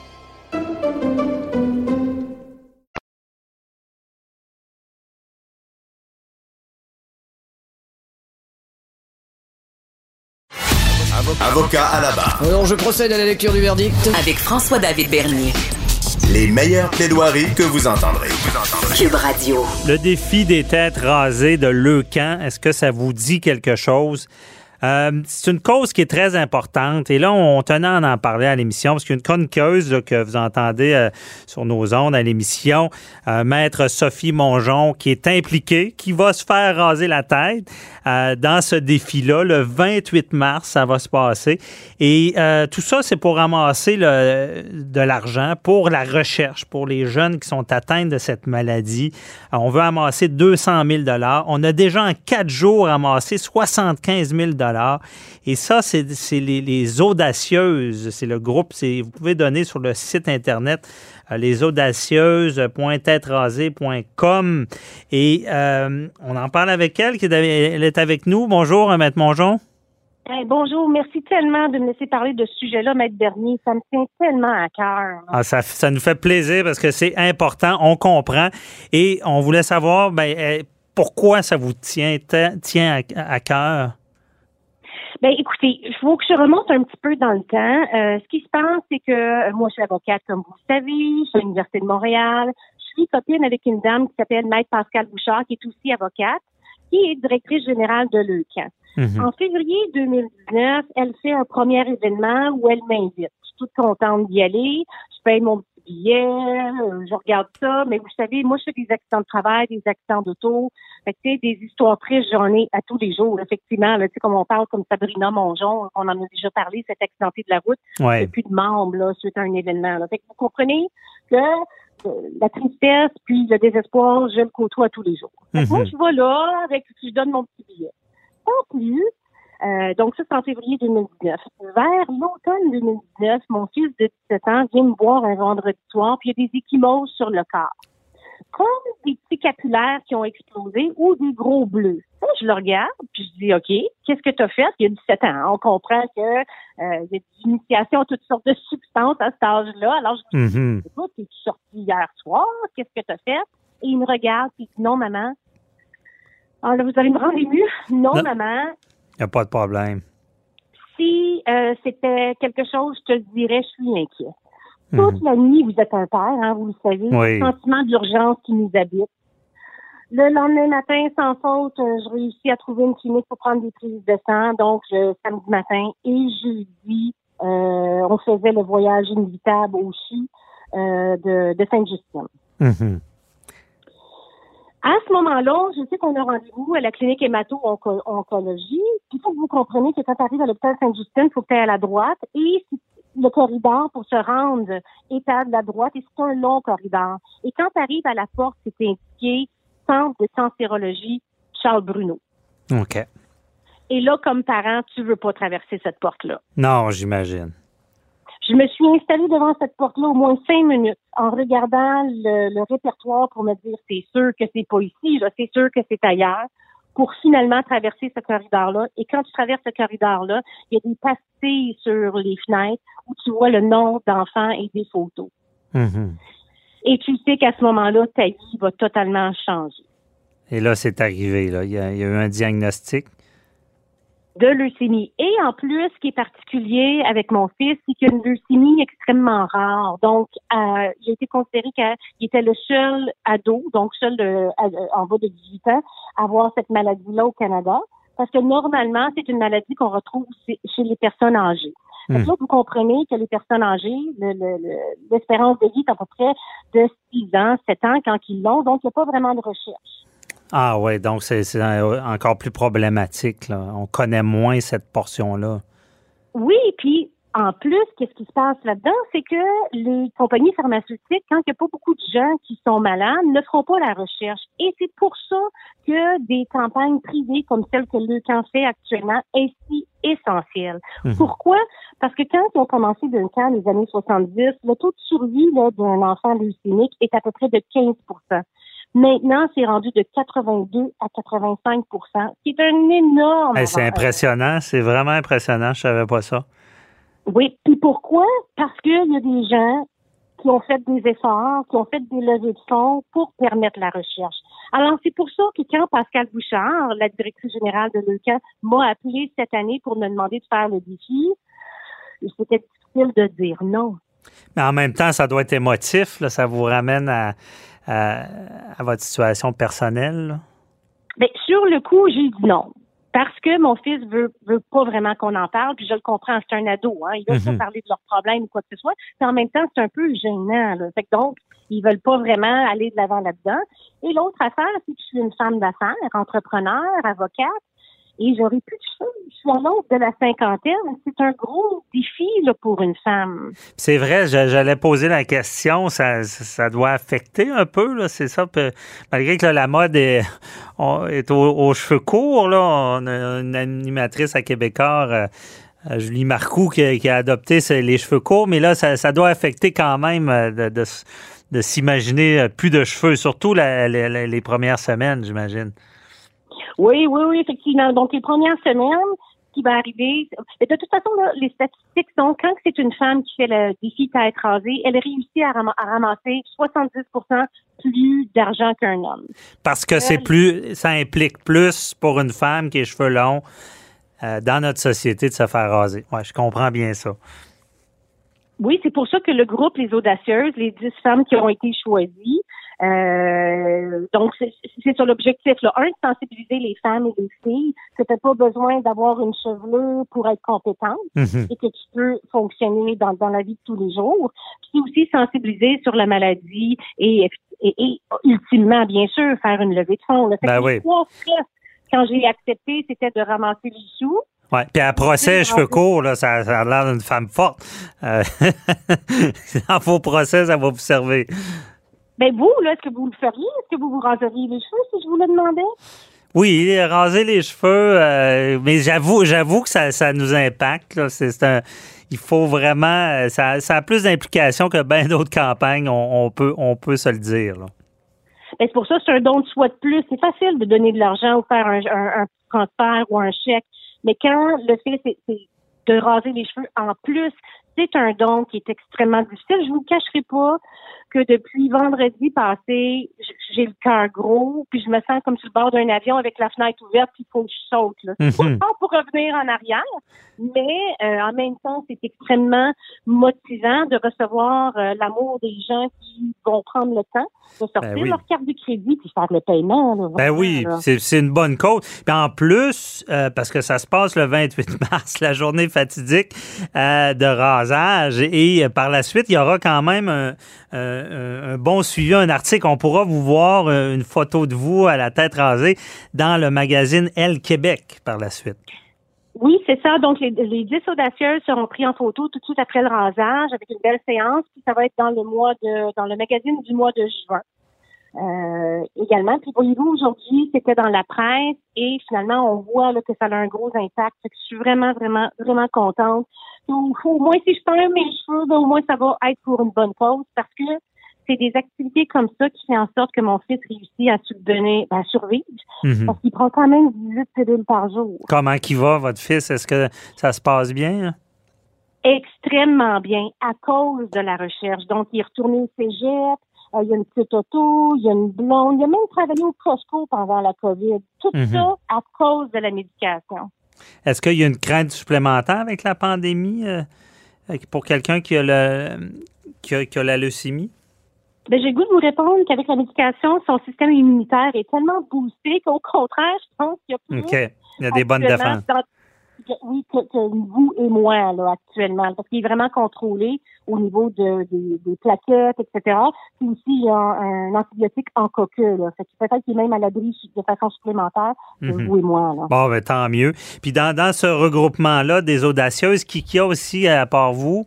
Avocat à la barre. Alors je procède à la lecture du verdict. Avec François-David Bernier. Les meilleures plaidoiries que vous entendrez. Cube Radio. Le défi des têtes rasées de Leucan, est-ce que ça vous dit quelque chose? Euh, c'est une cause qui est très importante et là, on tenait à en parler à l'émission parce qu'une chroniqueuse que vous entendez euh, sur nos ondes à l'émission, euh, Maître Sophie Mongeon, qui est impliquée, qui va se faire raser la tête dans ce défi-là. Le 28 mars, ça va se passer. Et tout ça, c'est pour ramasser de l'argent pour la recherche, pour les jeunes qui sont atteints de cette maladie. on veut amasser 200 000 On a déjà en quatre jours amassé 75 000 et ça, c'est les, audacieuses. C'est le groupe. Vous pouvez donner sur le site Internet lesaudacieuses.têterasée.com. Et euh, on en parle avec elle. Qui elle est avec nous. Bonjour, Maître Mongeon. bonjour, merci tellement de me laisser parler de ce sujet-là, Maître Bernier. Ça me tient tellement à cœur. Ah, ça, ça, nous fait plaisir parce que c'est important, on comprend. Et on voulait savoir ben, eh, pourquoi ça vous tient, tient à cœur? Ben, écoutez, il faut que je remonte un petit peu dans le temps. Euh, ce qui se passe, c'est que euh, moi, je suis avocate, comme vous le savez, je suis à l'Université de Montréal. Je suis copine avec une dame qui s'appelle Maître Pascal Bouchard, qui est aussi avocate, qui est directrice générale de l'EUCAN. Mhm. En février 2019, elle fait un premier événement où elle m'invite. Je suis toute contente d'y aller. Je paye mon billets, euh, je regarde ça, mais vous savez, moi, je fais des accidents de travail, des accidents d'auto. Fait que, des histoires tristes, j'en ai à tous les jours, effectivement. Là, comme on parle comme Sabrina Mongeon, on en a déjà parlé, cette accidenté de la route. Ouais. plus de membres, là, suite à un événement. Là. Fait que vous comprenez que euh, la tristesse puis le désespoir, je le côtoie tous les jours. Moi, mhm. je vais là, avec, je donne mon petit billet. En plus, euh, donc ça, c'est en février 2019. Vers l'automne 2019, mon fils de 17 ans vient me voir un vendredi soir, puis il y a des échymoses sur le corps. comme des petits capillaires qui ont explosé ou des gros bleus. je le regarde, puis je dis, OK, qu'est-ce que tu as fait? Il y a 17 ans. On comprend que euh, y a des initiations à toutes sortes de substances à cet âge-là. Alors, je dis, mm-hmm. écoute, es sorti hier soir? Qu'est-ce que tu as fait? Et il me regarde, puis il dit, non, maman. Alors, vous allez me rendre ému. Non, maman. Il n'y a pas de problème. Si euh, c'était quelque chose, je te le dirais, je suis inquiet. Toute mhm. la nuit, vous êtes un père, hein, vous le savez. Oui. Le sentiment d'urgence qui nous habite. Le lendemain matin, sans faute, euh, je réussis à trouver une clinique pour prendre des prises de sang. Donc, samedi matin et jeudi, euh, on faisait le voyage inévitable au CHU euh, de, de Sainte-Justine. Mhm. À ce moment-là, je sais qu'on a rendez-vous à la clinique hémato-oncologie. Il faut que vous compreniez que quand tu arrives à l'hôpital Sainte-Justine, il faut que tu à la droite. Et le corridor pour se rendre est à la droite et c'est un long corridor. Et quand tu arrives à la porte, c'est indiqué Centre de cancérologie Charles Bruno. OK. Et là, comme parent, tu veux pas traverser cette porte-là. Non, j'imagine. Je me suis installée devant cette porte-là au moins cinq minutes en regardant le, répertoire pour me dire c'est sûr que c'est pas ici, c'est sûr que c'est ailleurs pour finalement traverser ce corridor-là. Et quand tu traverses ce corridor-là, il y a des pastilles sur les fenêtres où tu vois le nom d'enfants et des photos. Mm-hmm. Et tu sais qu'à ce moment-là, ta vie va totalement changer. Et là, c'est arrivé. Là. Il, y a, eu un diagnostic de leucémie. Et en plus, ce qui est particulier avec mon fils, c'est qu'il a une leucémie extrêmement rare. Donc, euh, il a été considéré qu'il était le seul ado, donc seul de, en bas de 18 ans, à avoir cette maladie-là au Canada. Parce que normalement, c'est une maladie qu'on retrouve chez les personnes âgées. Hmm. vous comprenez que les personnes âgées, l'espérance de vie est à peu près de 6 ans, 7 ans quand ils l'ont, donc il n'y a pas vraiment de recherche. Ah oui, donc c'est encore plus problématique. On connaît moins cette portion-là. Oui, puis en plus, qu'est-ce qui se passe là-dedans? C'est que les compagnies pharmaceutiques, quand il n'y a pas beaucoup de gens qui sont malades, ne feront pas la recherche. Et c'est pour ça que des campagnes privées comme celle que le fait actuellement est si essentielle. Mhm. Pourquoi? Parce que quand ils ont commencé d'un cas les années 70, le taux de survie d'un enfant leucémique est à peu près de 15 Maintenant, c'est rendu de 82 à 85% C'est un énorme. c'est impressionnant, c'est vraiment impressionnant. Je savais pas ça. Oui, puis pourquoi? Parce qu'il y a des gens qui ont fait des efforts, qui ont fait des levées de fonds pour permettre la recherche. Alors, c'est pour ça que quand Pascal Bouchard, la directrice générale de l'EUCA, m'a appelé cette année pour me demander de faire le défi, c'était difficile de dire non. Mais en même temps, ça doit être émotif, là, ça vous ramène à, à, votre situation personnelle? Bien, sur le coup, j'ai dit non. Parce que mon fils veut, veut pas vraiment qu'on en parle, puis je le comprends, c'est un ado, hein. Ils veulent pas mhm. parler de leurs problèmes ou quoi que ce soit. Mais en même temps, c'est un peu gênant, là. Fait que donc, ils veulent pas vraiment aller de l'avant là-dedans. Et l'autre affaire, c'est que je suis une femme d'affaires, entrepreneur, avocate, et j'aurais à l'autre de la cinquantaine. C'est un gros défi pour une femme. C'est vrai, j'allais poser la question. Ça, ça doit affecter un peu, c'est ça. Malgré que la mode est, aux, cheveux courts, là, on a une animatrice à Québécois. Euh, euh, Julie Marcoux qui, a adopté les cheveux courts, mais là, ça, doit affecter quand même euh, de, s'imaginer plus de cheveux, surtout les premières semaines, j'imagine. Oui, oui, oui, effectivement. Donc, les premières semaines, qui va arriver. de toute façon, les statistiques sont quand c'est une femme qui fait le défi tête rasée, elle réussit à, ramasser 70% plus d'argent qu'un homme. Parce que c'est plus, ça implique plus pour une femme qui a cheveux longs euh, dans notre société de se faire raser. Ouais, je comprends bien ça. Oui, c'est pour ça que le groupe Les Audacieuses, les 10 femmes qui ont été choisies, euh, donc, c'est sur l'objectif. Là. Un, de sensibiliser les femmes et les filles que tu pas besoin d'avoir une chevelure pour être compétente mhm. et que tu peux fonctionner dans, dans la vie de tous les jours. Puis aussi sensibiliser sur la maladie et, et, ultimement, bien sûr, faire une levée de fonds. Là. Ben oui. quand j'ai accepté, c'était de ramasser les sous. Ouais. Puis à procès, cheveux courts, là, ça, ça a l'air d'une femme forte. Euh, *laughs* en faux procès, ça va vous servir. Ben vous, là, est-ce que vous le feriez? Est-ce que vous vous raseriez les cheveux si je vous le demandais? Oui, raser les cheveux, euh, mais j'avoue, j'avoue que ça, ça nous impacte. C'est un, il faut vraiment, euh, ça, ça a plus d'implications que bien d'autres campagnes. On, peut, on peut se le dire. Ben, c'est pour ça, c'est un don de soi de plus. C'est facile de donner de l'argent ou faire un, un, un transfert ou un chèque. Mais quand le fait, c'est de raser les cheveux en plus, c'est un don qui est extrêmement difficile. Je vous cacherai pas que depuis vendredi passé, j'ai le cœur gros, puis je me sens comme sur le bord d'un avion avec la fenêtre ouverte, puis il faut que je saute. Là. Mm pas pour revenir en arrière, mais euh, en même temps, c'est extrêmement motivant de recevoir euh, l'amour des gens qui vont prendre le temps de sortir ben leur carte de crédit puis faire le paiement. Là, ben oui, c'est une bonne cause. Puis en plus, euh, parce que ça se passe le 28 *laughs* mars, la journée fatidique de rasage, et par la suite, il y aura quand même un un, bon suivi, un article. On pourra vous voir euh, une photo de vous à la tête rasée dans le magazine Elle Québec par la suite. Oui, c'est ça. Donc, les, les 10 audacieuses seront pris en photo tout de suite après le rasage avec une belle séance. Puis ça va être dans le mois de, dans le magazine du mois de juin. Euh, également. Puis voyez-vous, aujourd'hui, c'était dans la presse et finalement, on voit que ça a un gros impact. je suis vraiment, vraiment, vraiment contente. Donc, au moins, si je perds mes cheveux, ben, au moins, ça va être pour une bonne cause parce que c'est des activités comme ça qui font en sorte que mon fils réussit à subvenir, à survivre. Mhm. Parce qu'il prend quand même 18 pilules par jour. Comment qui va, votre fils? Est-ce que ça se passe bien? Extrêmement bien, à cause de la recherche. Donc, il est retourné au cégep, euh, il y a une petite auto, il y a une blonde, il a même travaillé au Costco pendant la COVID. Tout mhm. ça à cause de la médication. Est-ce qu'il y a une crainte supplémentaire avec la pandémie euh, pour quelqu'un qui a, le, qui a, la leucémie? Ben, j'ai le goût de vous répondre qu'avec la médication, son système immunitaire est tellement boosté qu'au contraire, je pense qu'il y a plus. OK. Il y a des bonnes défenses oui, que, vous et moi là, actuellement, parce qu'il est vraiment contrôlé au niveau de, des plaquettes, etc. Puis aussi, il y a un, antibiotique en coqueux. Là. Fait peut-être qu'il est même à l'abri de façon supplémentaire que mhm. vous et moi. Là. Bon, ben, tant mieux. Puis dans, dans ce regroupement-là des audacieuses, qui, qui a aussi, à part vous?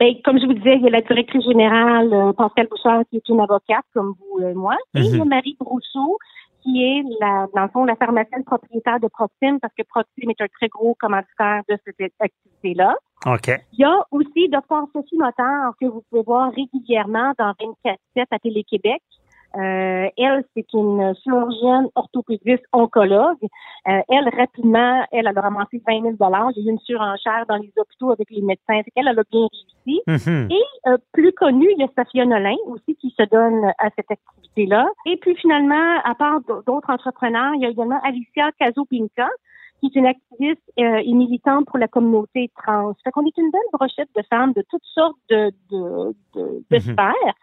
Ben, comme je vous disais, il y a la directrice générale, euh, Pascal Bouchard, qui est une avocate comme vous et moi, et il y a mhm. Marie Brousseau, qui est, la, dans le fond, la pharmacienne propriétaire de Proxime, parce que Proxime est un très gros commanditaire de cette activité-là. OK. Il y a aussi Dr. Sophie Motard, que vous pouvez voir régulièrement dans 24-7 à Télé-Québec. Euh, elle, c'est une chirurgienne orthopédiste oncologue. Euh, elle, rapidement, elle, a ramassé 20 000 J'ai eu une surenchère dans les hôpitaux avec les médecins. Elle, elle a bien réussi. Mm-hmm. Et euh, plus connue, il y a Safia Nolin aussi qui se donne à cette activité-là. Et puis finalement, à part d'autres entrepreneurs, il y a également Alicia Cazopinka qui est une activiste et militante pour la communauté trans. Fait qu'on est une belle brochette de femmes de toutes sortes de, de, de, de mm-hmm. sphères.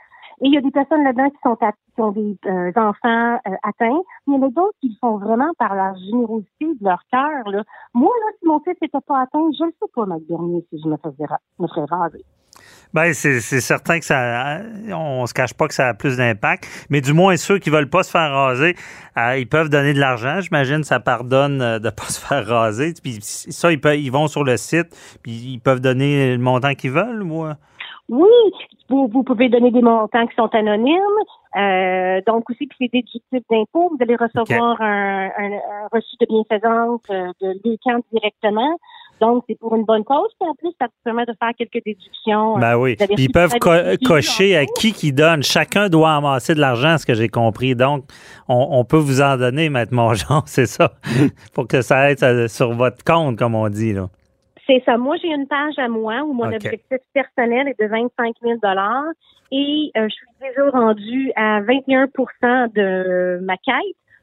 Et il y a des personnes là-dedans qui sont qui ont des euh, enfants euh, atteints. Mais il y en a d'autres qui le font vraiment par leur générosité, de leur cœur. Là. Moi, là, si mon fils n'était pas atteint, je ne sais pas, Mac Bernier, si je me, faisais, me ferais raser. Ben, c'est certain que ça. On se cache pas que ça a plus d'impact, mais du moins ceux qui veulent pas se faire raser, euh, ils peuvent donner de l'argent. J'imagine ça pardonne de pas *laughs* se faire raser. Puis ça, ils, peuvent, ils vont sur le site, puis ils peuvent donner le montant qu'ils veulent, moi. Oui, vous, vous, pouvez donner des montants qui sont anonymes. Euh, donc aussi, puis c'est déductible d'impôts. Vous allez recevoir un, un, reçu de bienfaisance euh, de l'UQAM directement. Donc, c'est pour une bonne cause. Puis en plus, ça permet de faire quelques déductions. Ben oui. ils peuvent cocher à qui qui donne. Chacun doit amasser de l'argent, ce que j'ai compris. Donc, on, on, peut vous en donner, Maître Mongeon, *laughs* c'est ça, pour que ça aide sur votre compte, comme on dit. Là. C'est ça. Moi, j'ai une page à moi où mon objectif personnel est de 25 000 et euh, je suis déjà rendue à 21% de ma quête.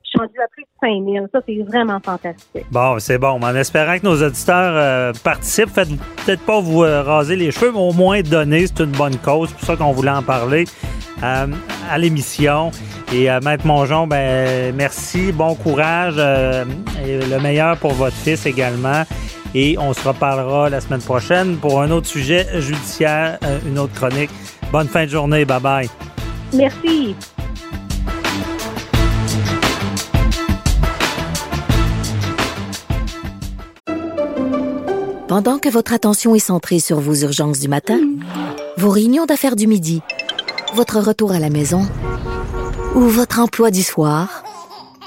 Je suis rendue à plus de 5 000. Ça, c'est vraiment fantastique. Bon, c'est bon. En espérant que nos auditeurs euh, participent, faites peut-être pas vous euh, raser les cheveux, mais au moins donner. C'est une bonne cause. C'est pour ça qu'on voulait en parler à l'émission. Et Maître Mongeon, ben merci, bon courage et le meilleur pour votre fils également. Et on se reparlera la semaine prochaine pour un autre sujet judiciaire, euh, une autre chronique. Bonne fin de journée. Bye bye. Merci. Pendant que votre attention est centrée sur vos urgences du matin, vos réunions d'affaires du midi, votre retour à la maison ou votre emploi du soir,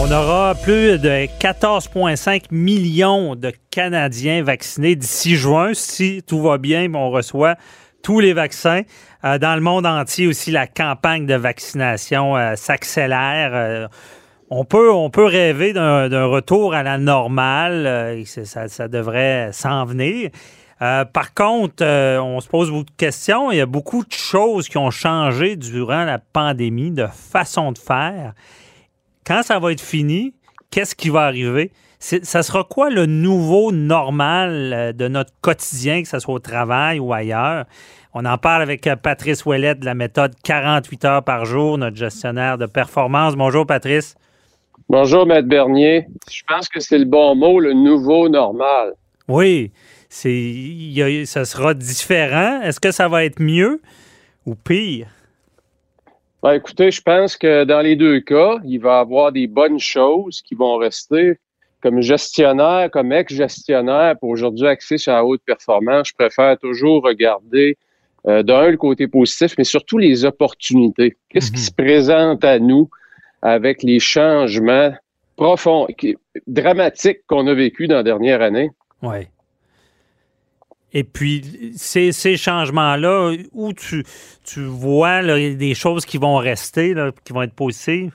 On aura plus de 14,5 millions de Canadiens vaccinés d'ici juin. Si tout va bien, on reçoit tous les vaccins. Euh, dans le monde entier aussi, la campagne de vaccination euh, s'accélère. Euh, on, peut, on peut rêver d'un retour à la normale. Ça, ça, devrait s'en venir. par contre, on se pose beaucoup de questions. Il y a beaucoup de choses qui ont changé durant la pandémie, de façon de faire. Quand ça va être fini, qu'est-ce qui va arriver? Ça sera quoi le nouveau normal de notre quotidien, que ce soit au travail ou ailleurs? On en parle avec euh, Patrice Ouellette de la méthode 48 heures par jour, notre gestionnaire de performance. Bonjour, Patrice. Bonjour, Maître Bernier. Je pense que c'est le bon mot, le nouveau normal. Oui, c'est, ça sera différent. Est-ce que ça va être mieux ou pire? Ben, écoutez, je pense que dans les deux cas, il va y avoir des bonnes choses qui vont rester. Comme gestionnaire, comme ex-gestionnaire, pour aujourd'hui axer sur la haute performance, je préfère toujours regarder euh, d'un, le côté positif, mais surtout les opportunités. Qu'est-ce qui mhm. se présente à nous avec les changements profonds, dramatiques qu'on a vécu dans la dernière année? Oui. Et puis, ces, changements-là, où tu, tu vois des choses qui vont rester, qui vont être positives?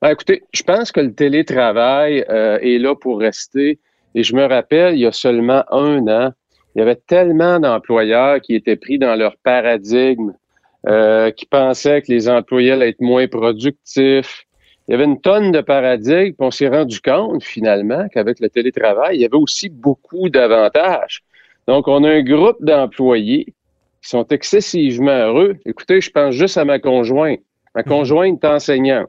Ben, écoutez, je pense que le télétravail euh, est là pour rester. Et je me rappelle, il y a seulement un an, il y avait tellement d'employeurs qui étaient pris dans leur paradigme, euh, qui pensaient que les employés allaient être moins productifs. Il y avait une tonne de paradigmes, puis on s'est rendu compte finalement qu'avec le télétravail, il y avait aussi beaucoup d'avantages. Donc, on a un groupe d'employés qui sont excessivement heureux. Écoutez, je pense juste à ma conjointe. Ma mhm. conjointe est enseignante.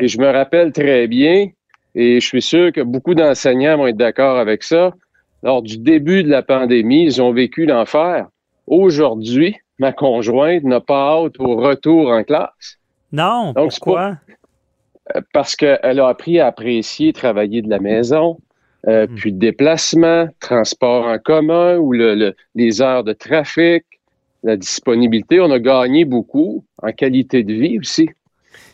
Et je me rappelle très bien, et je suis sûr que beaucoup d'enseignants vont être d'accord avec ça, lors du début de la pandémie, ils ont vécu l'enfer. Aujourd'hui, ma conjointe n'a pas hâte au retour en classe. Non, Donc, pourquoi? Euh, parce qu'elle a appris à apprécier travailler de la maison, euh, hmm. puis déplacement, transport en commun ou les heures de trafic, la disponibilité. On a gagné beaucoup en qualité de vie aussi.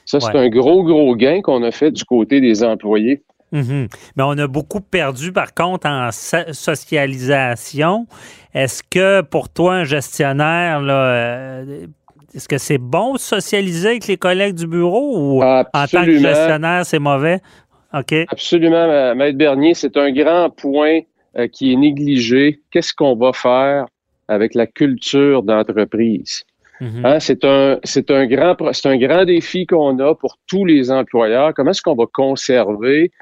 Ça, c'est un gros, gros gain qu'on a fait du côté des employés. Mhm. Mais on a beaucoup perdu, par contre, en socialisation. Est-ce que pour toi, un gestionnaire, euh, est-ce que c'est bon de socialiser avec les collègues du bureau ou en tant que gestionnaire, c'est mauvais? OK. Absolument, Maître Bernier. C'est un grand point euh, qui est négligé. Qu'est-ce qu'on va faire avec la culture d'entreprise? Mhm. Hein, c'est un, c'est un grand, c'est un grand défi qu'on a pour tous les employeurs. Comment est-ce qu'on va conserver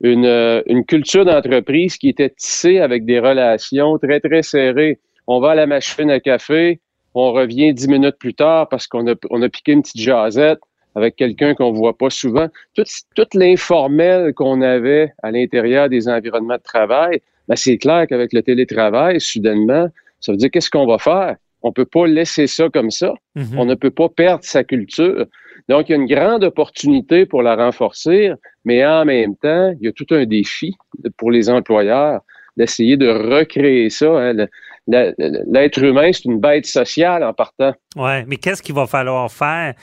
une, euh, une culture d'entreprise qui était tissée avec des relations très, très serrées? On va à la machine à café, on revient dix minutes plus tard parce qu'on a, on a piqué une petite jasette avec quelqu'un qu'on voit pas souvent. Tout, tout l'informel qu'on avait à l'intérieur des environnements de travail, ben c'est clair qu'avec le télétravail, soudainement, ça veut dire qu'est-ce qu'on va faire? On peut pas laisser ça comme ça. Mm-hmm. On ne peut pas perdre sa culture. Donc, il y a une grande opportunité pour la renforcer, mais en même temps, il y a tout un défi pour les employeurs d'essayer de recréer ça. Hein. L'être humain, c'est une bête sociale en partant. Oui, mais qu'est-ce qu'il va falloir faire?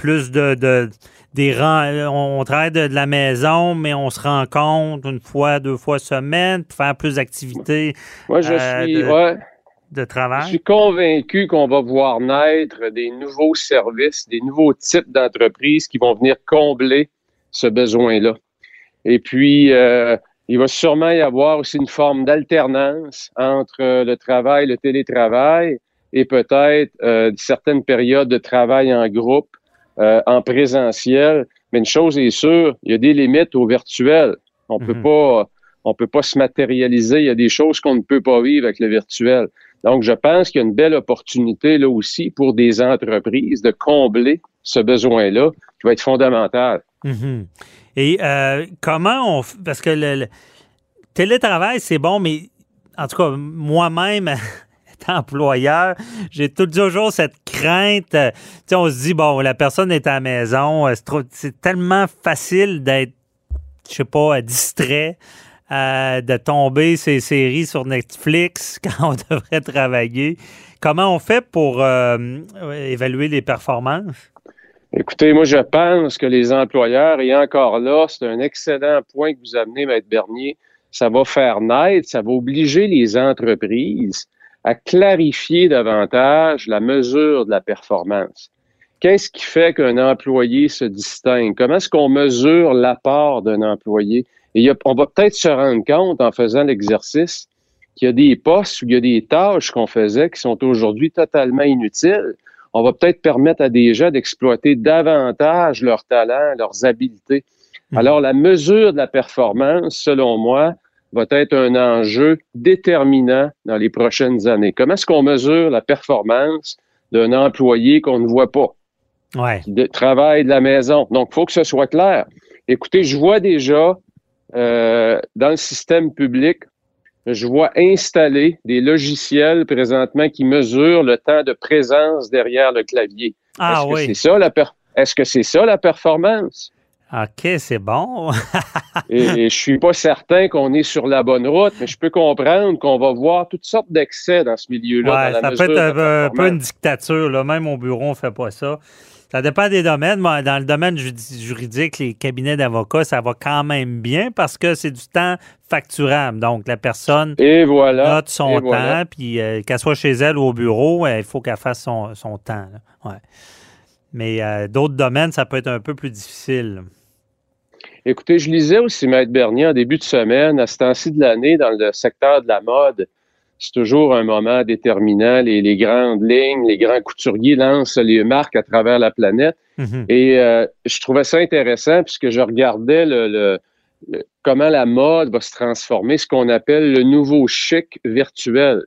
Plus de, des rangs, on travaille de, la maison, mais on se rencontre une fois, deux fois semaine, pour faire plus d'activités. Moi, je euh, suis, je suis convaincu qu'on va voir naître des nouveaux services, des nouveaux types d'entreprises qui vont venir combler ce besoin-là. Et puis, euh, il va sûrement y avoir aussi une forme d'alternance entre le travail, le télétravail et peut-être euh, certaines périodes de travail en groupe, euh, en présentiel. Mais une chose est sûre, il y a des limites au virtuel. On peut mhm. pas, on peut pas se matérialiser. Il y a des choses qu'on ne peut pas vivre avec le virtuel. Donc, je pense qu'il y a une belle opportunité là aussi pour des entreprises de combler ce besoin-là qui va être fondamental. Mhm. Et euh, comment on... Parce que le, télétravail, c'est bon, mais en tout cas, moi-même, *laughs* employeur, j'ai toujours cette crainte. Euh, on se dit, bon, la personne est à la maison, euh, c'est tellement facile d'être, je sais pas, distrait. de tomber ces séries sur Netflix *laughs* quand on devrait travailler. Comment on fait pour évaluer les performances? Écoutez, moi, je pense que les employeurs, et encore là, c'est un excellent point que vous amenez, Maître Bernier, ça va faire naître, ça va obliger les entreprises à clarifier davantage la mesure de la performance. Qu'est-ce qui fait qu'un employé se distingue? Comment est-ce qu'on mesure l'apport d'un employé? Et on va peut-être se rendre compte en faisant l'exercice qu'il y a des postes ou il y a des tâches qu'on faisait qui sont aujourd'hui totalement inutiles. On va peut-être permettre à des gens d'exploiter davantage leurs talents, leurs habiletés. Hmm. Alors, la mesure de la performance, selon moi, va être un enjeu déterminant dans les prochaines années. Comment est-ce qu'on mesure la performance d'un employé qu'on ne voit pas? Ouais. Qui travaille de la maison. Donc, il faut que ce soit clair. Écoutez, je vois déjà euh, dans le système public, je vois installer des logiciels présentement qui mesurent le temps de présence derrière le clavier. Ah Est-ce oui. Que ça, la Est-ce que c'est ça la performance? OK, c'est bon. et, je suis pas certain qu'on est sur la bonne route, mais je peux comprendre qu'on va voir toutes sortes d'excès dans ce milieu-là. Ouais, ça peut être un, peu une dictature. Là. Même au bureau, on ne fait pas ça. Ça dépend des domaines. Dans le domaine juridique, les cabinets d'avocats, ça va quand même bien parce que c'est du temps facturable. Donc, la personne et voilà, note son temps, puis euh, qu'elle soit chez elle ou au bureau, il faut qu'elle fasse son, temps. Ouais. Mais euh, d'autres domaines, ça peut être un peu plus difficile. Écoutez, je lisais aussi Maître Bernier en début de semaine, à ce temps-ci de l'année, dans le secteur de la mode. C'est toujours un moment déterminant. Les, grandes lignes, les grands couturiers lancent les marques à travers la planète. Mhm. Et euh, je trouvais ça intéressant puisque je regardais le, comment la mode va se transformer, ce qu'on appelle le nouveau chic virtuel.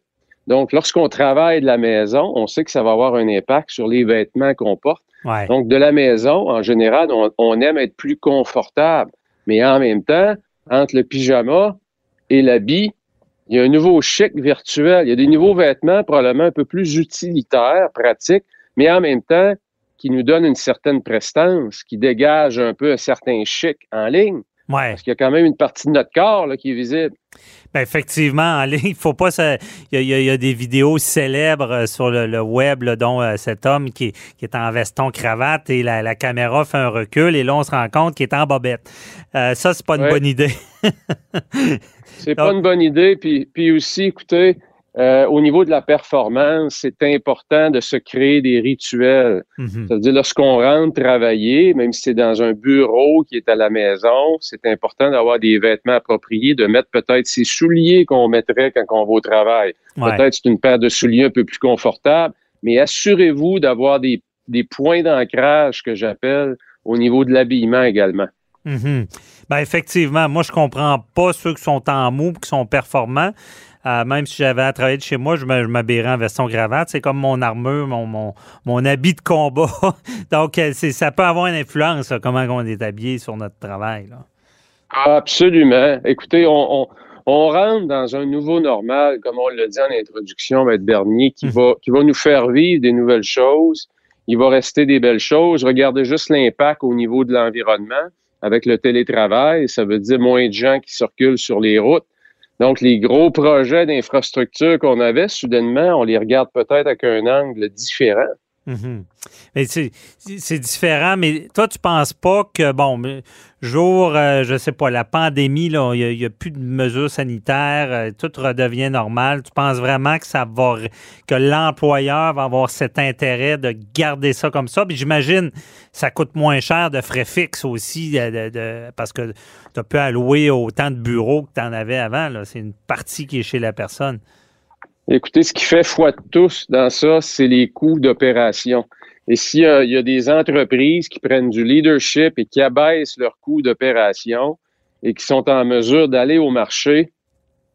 Donc, lorsqu'on travaille de la maison, on sait que ça va avoir un impact sur les vêtements qu'on porte. Donc, de la maison, en général, on, aime être plus confortable. Mais en même temps, entre le pyjama et l'habit, il y a un nouveau chic virtuel. Il y a des nouveaux vêtements probablement un peu plus utilitaires, pratiques, mais en même temps qui nous donnent une certaine prestance, qui dégagent un peu un certain chic en ligne. Parce qu'il y a quand même une partie de notre corps qui est visible. Ben effectivement, *laughs* en ligne, il faut pas. Il y, a des vidéos célèbres euh, sur le, web, dont euh, cet homme qui, est en veston cravate et la, caméra fait un recul et là on se rend compte qu'il est en bobette. Euh, ça, c'est pas une bonne idée. *laughs* c'est pas une bonne idée. Puis, puis aussi, écoutez, euh, au niveau de la performance, c'est important de se créer des rituels. Mhm. C'est-à-dire, lorsqu'on rentre travailler, même si c'est dans un bureau qui est à la maison, c'est important d'avoir des vêtements appropriés, de mettre peut-être ses souliers qu'on mettrait quand on va au travail. Peut-être c'est une paire de souliers un peu plus confortable, mais assurez-vous d'avoir des, des points d'ancrage que j'appelle au niveau de l'habillement également. Mhm. Ben effectivement, moi je comprends pas ceux qui sont en mou, qui sont performants. Euh, même si j'avais à travailler de chez moi, je m'habillerais en veston cravate. C'est comme mon armure, mon, mon, habit de combat. *laughs* Donc, euh, ça peut avoir une influence, comment on est habillé sur notre travail. Absolument. Écoutez, on, rentre dans un nouveau normal, comme on l'a dit en introduction, Maître Bernier, qui, hum. va, qui va nous faire vivre des nouvelles choses. Il va rester des belles choses. Regardez juste l'impact au niveau de l'environnement avec le télétravail. Ça veut dire moins de gens qui circulent sur les routes. Donc, les gros projets d'infrastructure qu'on avait, soudainement, on les regarde peut-être avec un angle différent. Mhm. c'est différent, mais toi, tu penses pas que, bon, jour, euh, je sais pas, la pandémie, il n'y a, plus de mesures sanitaires, euh, tout redevient normal. Tu penses vraiment que ça va, que l'employeur va avoir cet intérêt de garder ça comme ça? Puis j'imagine, ça coûte moins cher de frais fixes aussi, de, parce que tu peux allouer autant de bureaux que tu en avais avant. C'est une partie qui est chez la personne. Écoutez, ce qui fait foi de tous dans ça, c'est les coûts d'opération. Et s'il y, a des entreprises qui prennent du leadership et qui abaissent leurs coûts d'opération et qui sont en mesure d'aller au marché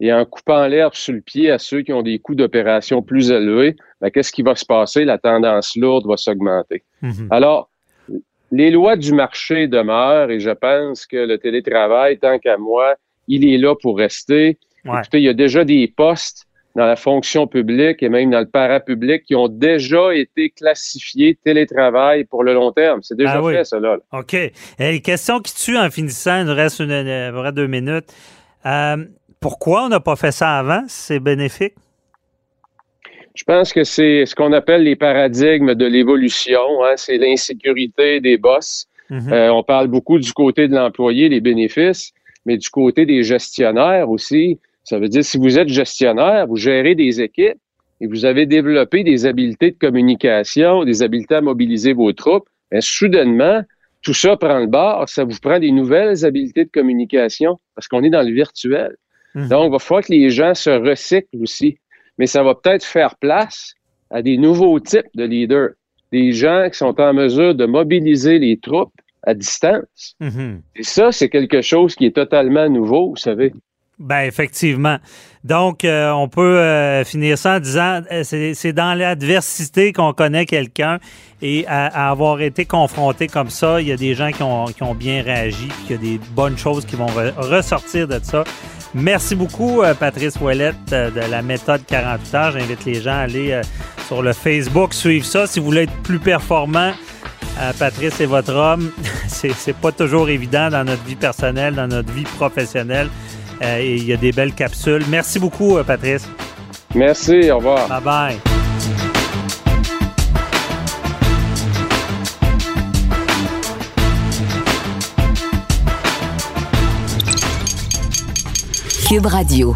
et en coupant l'herbe sur le pied à ceux qui ont des coûts d'opération plus élevés, ben, qu'est-ce qui va se passer? La tendance lourde va s'augmenter. Mm-hmm. Alors, les lois du marché demeurent et je pense que le télétravail, tant qu'à moi, il est là pour rester. Écoutez, il y a déjà des postes dans la fonction publique et même dans le parapublic qui ont déjà été classifiés télétravail pour le long terme. C'est déjà ah fait, cela. OK. Et question qui tue en finissant, il nous reste une, deux minutes. Euh, pourquoi on n'a pas fait ça avant? C'est bénéfique? Je pense que c'est ce qu'on appelle les paradigmes de l'évolution. Hein. C'est l'insécurité des boss. Mm-hmm. Euh, on parle beaucoup du côté de l'employé, les bénéfices, mais du côté des gestionnaires aussi. Ça veut dire, si vous êtes gestionnaire, vous gérez des équipes et vous avez développé des habiletés de communication, des habiletés à mobiliser vos troupes, bien, soudainement, tout ça prend le bord, ça vous prend des nouvelles habiletés de communication parce qu'on est dans le virtuel. Mhm. Donc, il va falloir que les gens se recyclent aussi. Mais ça va peut-être faire place à des nouveaux types de leaders, des gens qui sont en mesure de mobiliser les troupes à distance. Mhm. Et ça, c'est quelque chose qui est totalement nouveau, vous savez. Ben effectivement. Donc, euh, on peut euh, finir ça en disant euh, c'est dans l'adversité qu'on connaît quelqu'un et à, avoir été confronté comme ça, il y a des gens qui ont, qui ont bien réagi, puis il y a des bonnes choses qui vont ressortir de ça. Merci beaucoup, Patrice Ouellette de la méthode 48 heures. J'invite les gens à aller sur le Facebook, suivre ça. Si vous voulez être plus performant, Patrice est votre homme. *laughs* c'est pas toujours évident dans notre vie personnelle, dans notre vie professionnelle. Euh, il y a des belles capsules. Merci beaucoup, euh, Patrice. Merci, au revoir. Bye bye. Cube Radio.